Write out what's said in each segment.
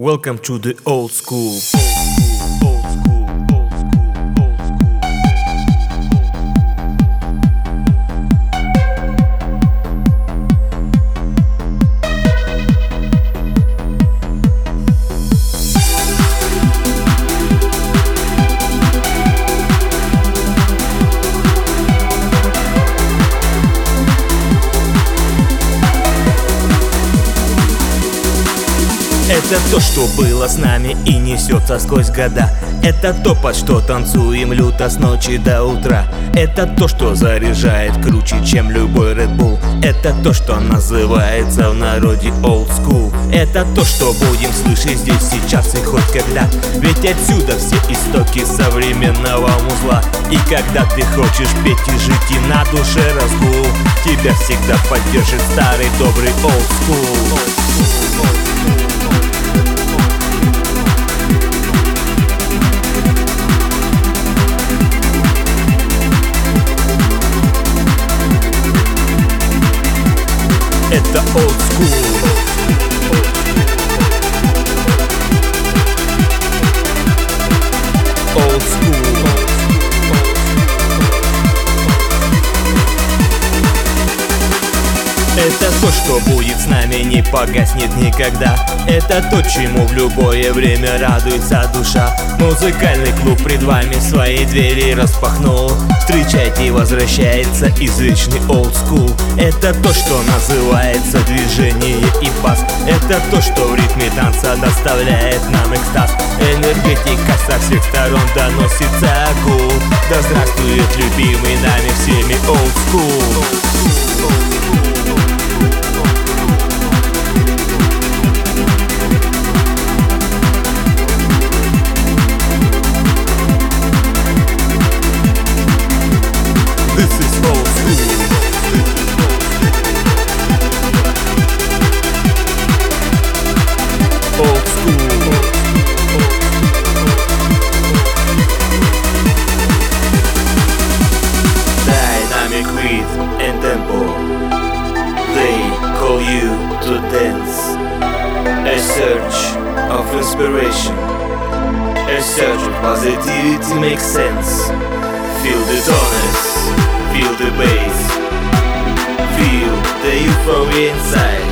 Welcome to the old school. Это то, что было с нами и несется сквозь года. Это то, под что танцуем люто с ночи до утра. Это то, что заряжает круче, чем любой Red Bull. Это то, что называется в народе old school. Это то, что будем слышать здесь, сейчас и хоть когда. Ведь отсюда все истоки современного музла. И когда ты хочешь петь и жить и на душе разгул Тебя всегда поддержит старый добрый old school old school. Что будет с нами, не погаснет никогда. Это то, чему в любое время радуется душа. Музыкальный клуб пред вами свои двери распахнул. Встречайте, возвращается извечный school. Это то, что называется движение и бас. Это то, что в ритме танца доставляет нам экстаз. Энергетика со всех сторон доносится гул. Да здравствует любимый нами всеми old dance. A search of inspiration. A search of positivity makes sense. Feel the tonus, feel the bass, feel the euphoria inside.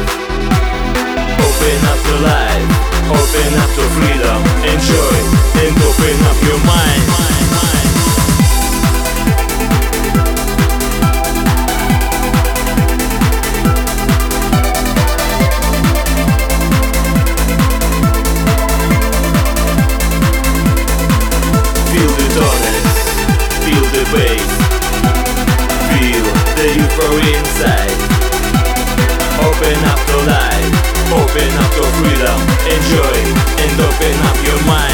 Open up to life, open up to freedom, enjoy and open up your mind. Open up the life, open up your freedom, enjoy and open up your mind.